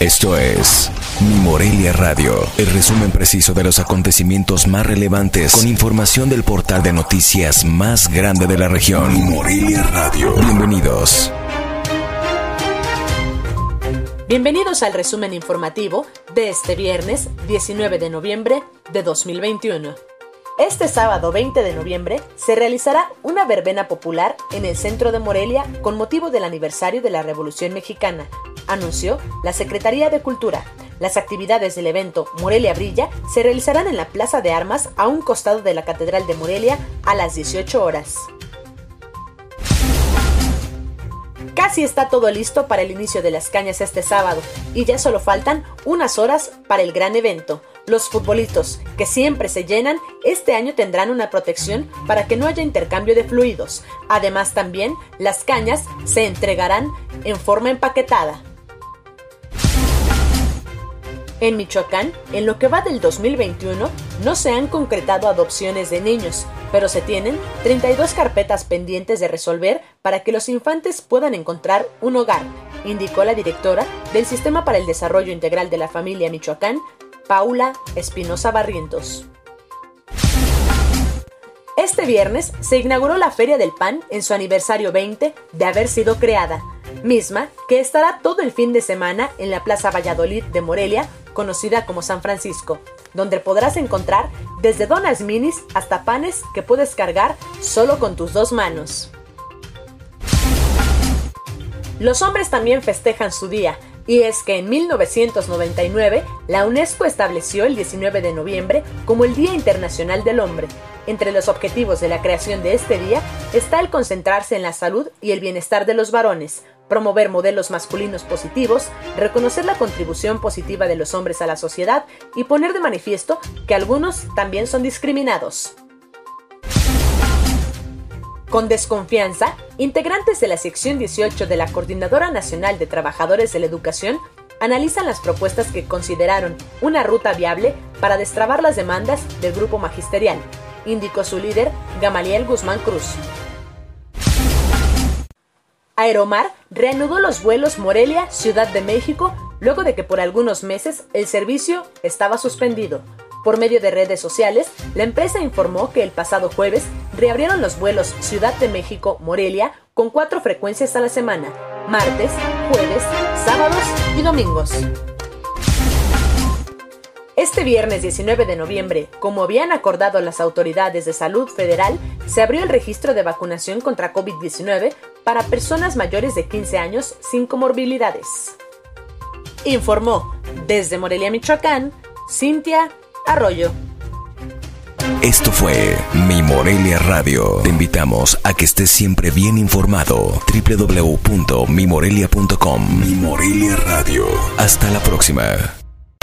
Esto es Mi Morelia Radio, el resumen preciso de los acontecimientos más relevantes con información del portal de noticias más grande de la región. Mi Morelia Radio. Bienvenidos. Bienvenidos al resumen informativo de este viernes 19 de noviembre de 2021. Este sábado 20 de noviembre se realizará una verbena popular en el centro de Morelia con motivo del aniversario de la Revolución Mexicana, anunció la Secretaría de Cultura. Las actividades del evento Morelia Brilla se realizarán en la Plaza de Armas a un costado de la Catedral de Morelia a las 18 horas. Casi está todo listo para el inicio de las cañas este sábado y ya solo faltan unas horas para el gran evento. Los futbolitos, que siempre se llenan, este año tendrán una protección para que no haya intercambio de fluidos. Además también las cañas se entregarán en forma empaquetada. En Michoacán, en lo que va del 2021, no se han concretado adopciones de niños, pero se tienen 32 carpetas pendientes de resolver para que los infantes puedan encontrar un hogar, indicó la directora del Sistema para el Desarrollo Integral de la Familia Michoacán, Paula Espinosa Barrientos. Este viernes se inauguró la Feria del Pan en su aniversario 20 de haber sido creada, misma que estará todo el fin de semana en la Plaza Valladolid de Morelia conocida como San Francisco, donde podrás encontrar desde donas minis hasta panes que puedes cargar solo con tus dos manos. Los hombres también festejan su día, y es que en 1999 la UNESCO estableció el 19 de noviembre como el Día Internacional del Hombre. Entre los objetivos de la creación de este día está el concentrarse en la salud y el bienestar de los varones, promover modelos masculinos positivos, reconocer la contribución positiva de los hombres a la sociedad y poner de manifiesto que algunos también son discriminados. Con desconfianza, integrantes de la sección 18 de la Coordinadora Nacional de Trabajadores de la Educación analizan las propuestas que consideraron una ruta viable para destrabar las demandas del grupo magisterial, indicó su líder, Gamaliel Guzmán Cruz. Aeromar reanudó los vuelos Morelia-Ciudad de México luego de que por algunos meses el servicio estaba suspendido. Por medio de redes sociales, la empresa informó que el pasado jueves reabrieron los vuelos Ciudad de México-Morelia con cuatro frecuencias a la semana, martes, jueves, sábados y domingos. Este viernes 19 de noviembre, como habían acordado las autoridades de salud federal, se abrió el registro de vacunación contra COVID-19 para personas mayores de 15 años sin comorbilidades. Informó desde Morelia, Michoacán, Cintia Arroyo. Esto fue Mi Morelia Radio. Te invitamos a que estés siempre bien informado. www.mimorelia.com Mi Morelia Radio. Hasta la próxima.